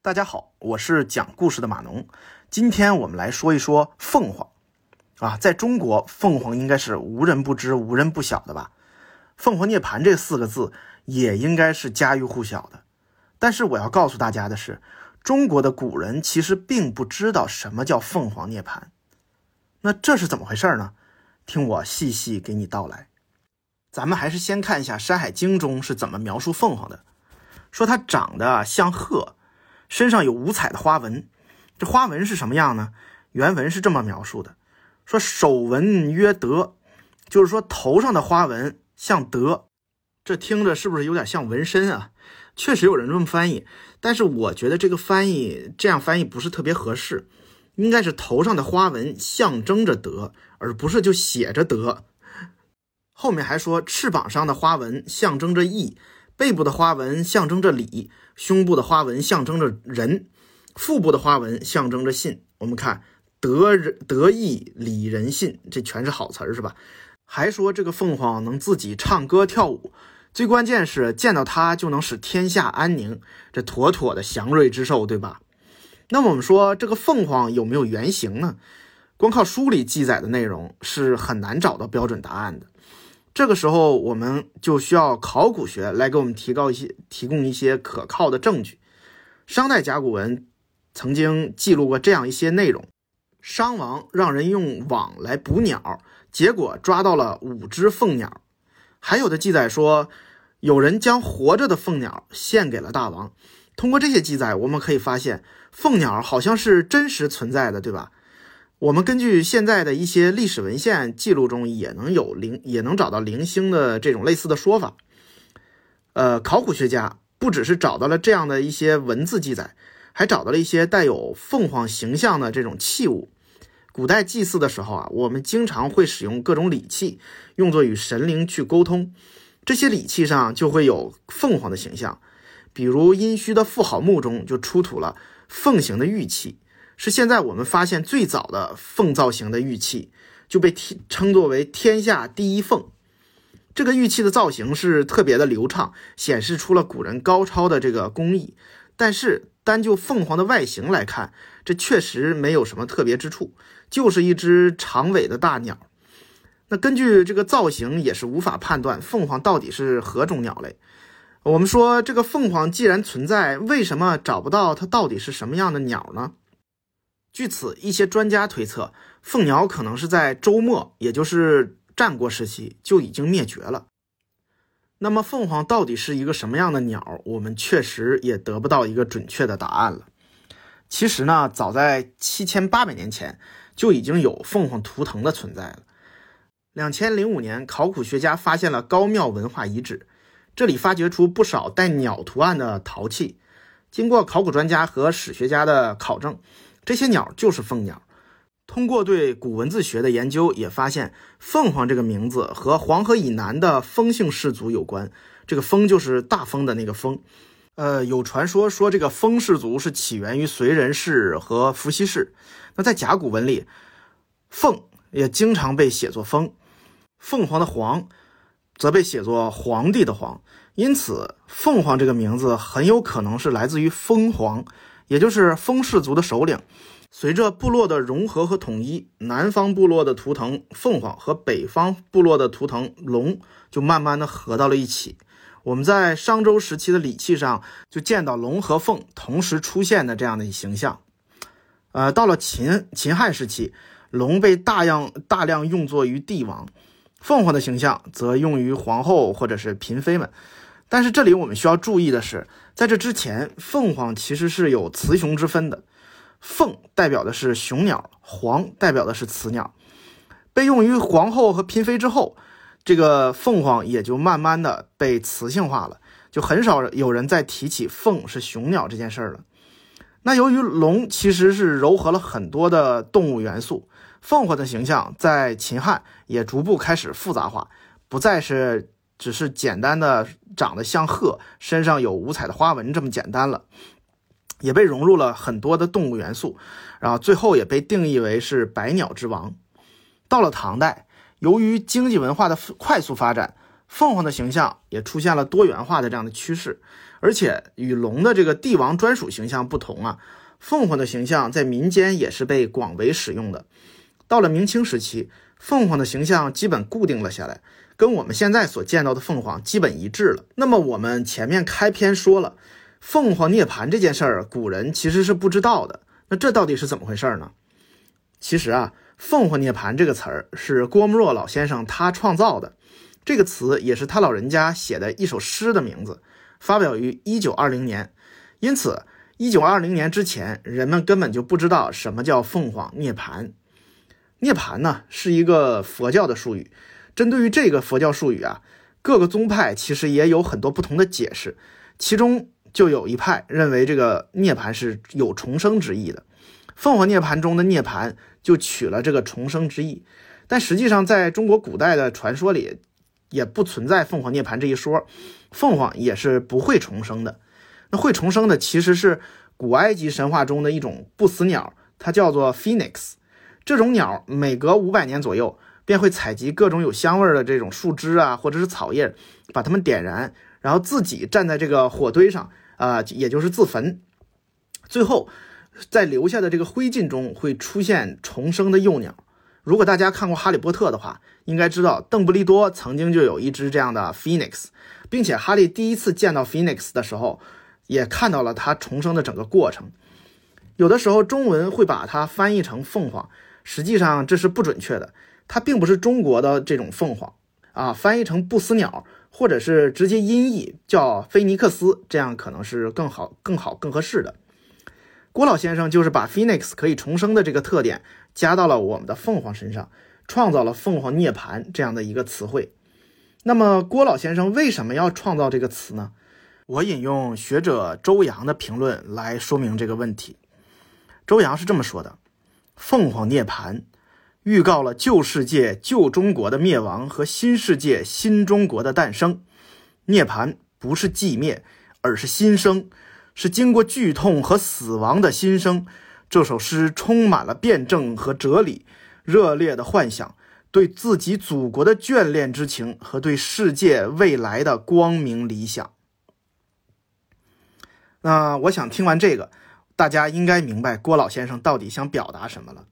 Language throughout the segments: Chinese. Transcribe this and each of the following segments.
大家好，我是讲故事的马农。今天我们来说一说凤凰啊，在中国，凤凰应该是无人不知、无人不晓的吧？凤凰涅槃这四个字也应该是家喻户晓的。但是我要告诉大家的是，中国的古人其实并不知道什么叫凤凰涅槃。那这是怎么回事呢？听我细细给你道来。咱们还是先看一下《山海经》中是怎么描述凤凰的，说它长得像鹤。身上有五彩的花纹，这花纹是什么样呢？原文是这么描述的：说首纹曰德，就是说头上的花纹像德。这听着是不是有点像纹身啊？确实有人这么翻译，但是我觉得这个翻译这样翻译不是特别合适，应该是头上的花纹象征着德，而不是就写着德。后面还说翅膀上的花纹象征着义。背部的花纹象征着礼，胸部的花纹象征着仁，腹部的花纹象征着信。我们看德仁德义礼仁信，这全是好词儿，是吧？还说这个凤凰能自己唱歌跳舞，最关键是见到它就能使天下安宁，这妥妥的祥瑞之寿，对吧？那么我们说这个凤凰有没有原型呢？光靠书里记载的内容是很难找到标准答案的。这个时候，我们就需要考古学来给我们提高一些、提供一些可靠的证据。商代甲骨文曾经记录过这样一些内容：商王让人用网来捕鸟，结果抓到了五只凤鸟。还有的记载说，有人将活着的凤鸟献给了大王。通过这些记载，我们可以发现，凤鸟好像是真实存在的，对吧？我们根据现在的一些历史文献记录中，也能有零，也能找到零星的这种类似的说法。呃，考古学家不只是找到了这样的一些文字记载，还找到了一些带有凤凰形象的这种器物。古代祭祀的时候啊，我们经常会使用各种礼器，用作与神灵去沟通。这些礼器上就会有凤凰的形象，比如殷墟的妇好墓中就出土了凤形的玉器。是现在我们发现最早的凤造型的玉器，就被称作为天下第一凤。这个玉器的造型是特别的流畅，显示出了古人高超的这个工艺。但是单就凤凰的外形来看，这确实没有什么特别之处，就是一只长尾的大鸟。那根据这个造型，也是无法判断凤凰到底是何种鸟类。我们说，这个凤凰既然存在，为什么找不到它到底是什么样的鸟呢？据此，一些专家推测，凤鸟可能是在周末，也就是战国时期就已经灭绝了。那么，凤凰到底是一个什么样的鸟？我们确实也得不到一个准确的答案了。其实呢，早在七千八百年前就已经有凤凰图腾的存在了。两千零五年，考古学家发现了高庙文化遗址，这里发掘出不少带鸟图案的陶器。经过考古专家和史学家的考证。这些鸟就是凤鸟。通过对古文字学的研究，也发现凤凰这个名字和黄河以南的风姓氏族有关。这个风就是大风的那个风。呃，有传说说这个风氏族是起源于燧人氏和伏羲氏。那在甲骨文里，凤也经常被写作风，凤凰的凰则被写作皇帝的皇。因此，凤凰这个名字很有可能是来自于凤凰。也就是风氏族的首领，随着部落的融合和统一，南方部落的图腾凤凰和北方部落的图腾龙就慢慢的合到了一起。我们在商周时期的礼器上就见到龙和凤同时出现的这样的形象。呃，到了秦秦汉时期，龙被大量大量用作于帝王，凤凰的形象则用于皇后或者是嫔妃们。但是这里我们需要注意的是，在这之前，凤凰其实是有雌雄之分的。凤代表的是雄鸟，凰代表的是雌鸟。被用于皇后和嫔妃之后，这个凤凰也就慢慢的被雌性化了，就很少有人再提起凤是雄鸟这件事儿了。那由于龙其实是糅合了很多的动物元素，凤凰的形象在秦汉也逐步开始复杂化，不再是。只是简单的长得像鹤，身上有五彩的花纹这么简单了，也被融入了很多的动物元素，然后最后也被定义为是百鸟之王。到了唐代，由于经济文化的快速发展，凤凰的形象也出现了多元化的这样的趋势，而且与龙的这个帝王专属形象不同啊，凤凰的形象在民间也是被广为使用的。到了明清时期，凤凰的形象基本固定了下来，跟我们现在所见到的凤凰基本一致了。那么我们前面开篇说了，凤凰涅槃这件事儿，古人其实是不知道的。那这到底是怎么回事呢？其实啊，凤凰涅槃这个词儿是郭沫若老先生他创造的，这个词也是他老人家写的一首诗的名字。发表于一九二零年，因此一九二零年之前，人们根本就不知道什么叫凤凰涅槃。涅槃呢是一个佛教的术语，针对于这个佛教术语啊，各个宗派其实也有很多不同的解释，其中就有一派认为这个涅槃是有重生之意的。凤凰涅槃中的涅槃就取了这个重生之意，但实际上在中国古代的传说里。也不存在凤凰涅槃这一说，凤凰也是不会重生的。那会重生的其实是古埃及神话中的一种不死鸟，它叫做 Phoenix。这种鸟每隔五百年左右便会采集各种有香味的这种树枝啊，或者是草叶，把它们点燃，然后自己站在这个火堆上啊，也就是自焚。最后在留下的这个灰烬中会出现重生的幼鸟。如果大家看过《哈利波特》的话，应该知道邓布利多曾经就有一只这样的 Phoenix，并且哈利第一次见到 Phoenix 的时候，也看到了它重生的整个过程。有的时候中文会把它翻译成凤凰，实际上这是不准确的，它并不是中国的这种凤凰啊，翻译成不死鸟，或者是直接音译叫菲尼克斯，这样可能是更好、更好、更合适的。郭老先生就是把 Phoenix 可以重生的这个特点加到了我们的凤凰身上，创造了“凤凰涅槃”这样的一个词汇。那么，郭老先生为什么要创造这个词呢？我引用学者周扬的评论来说明这个问题。周扬是这么说的：“凤凰涅槃预告了旧世界旧中国的灭亡和新世界新中国的诞生。涅槃不是寂灭，而是新生。”是经过剧痛和死亡的新生。这首诗充满了辩证和哲理，热烈的幻想，对自己祖国的眷恋之情和对世界未来的光明理想。那我想听完这个，大家应该明白郭老先生到底想表达什么了。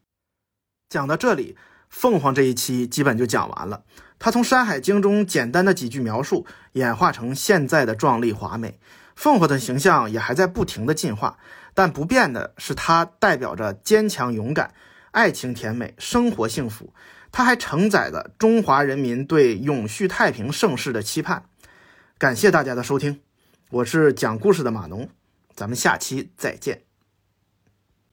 讲到这里，凤凰这一期基本就讲完了。他从《山海经》中简单的几句描述，演化成现在的壮丽华美。凤凰的形象也还在不停的进化，但不变的是，它代表着坚强勇敢、爱情甜美、生活幸福。它还承载着中华人民对永续太平盛世的期盼。感谢大家的收听，我是讲故事的马农，咱们下期再见。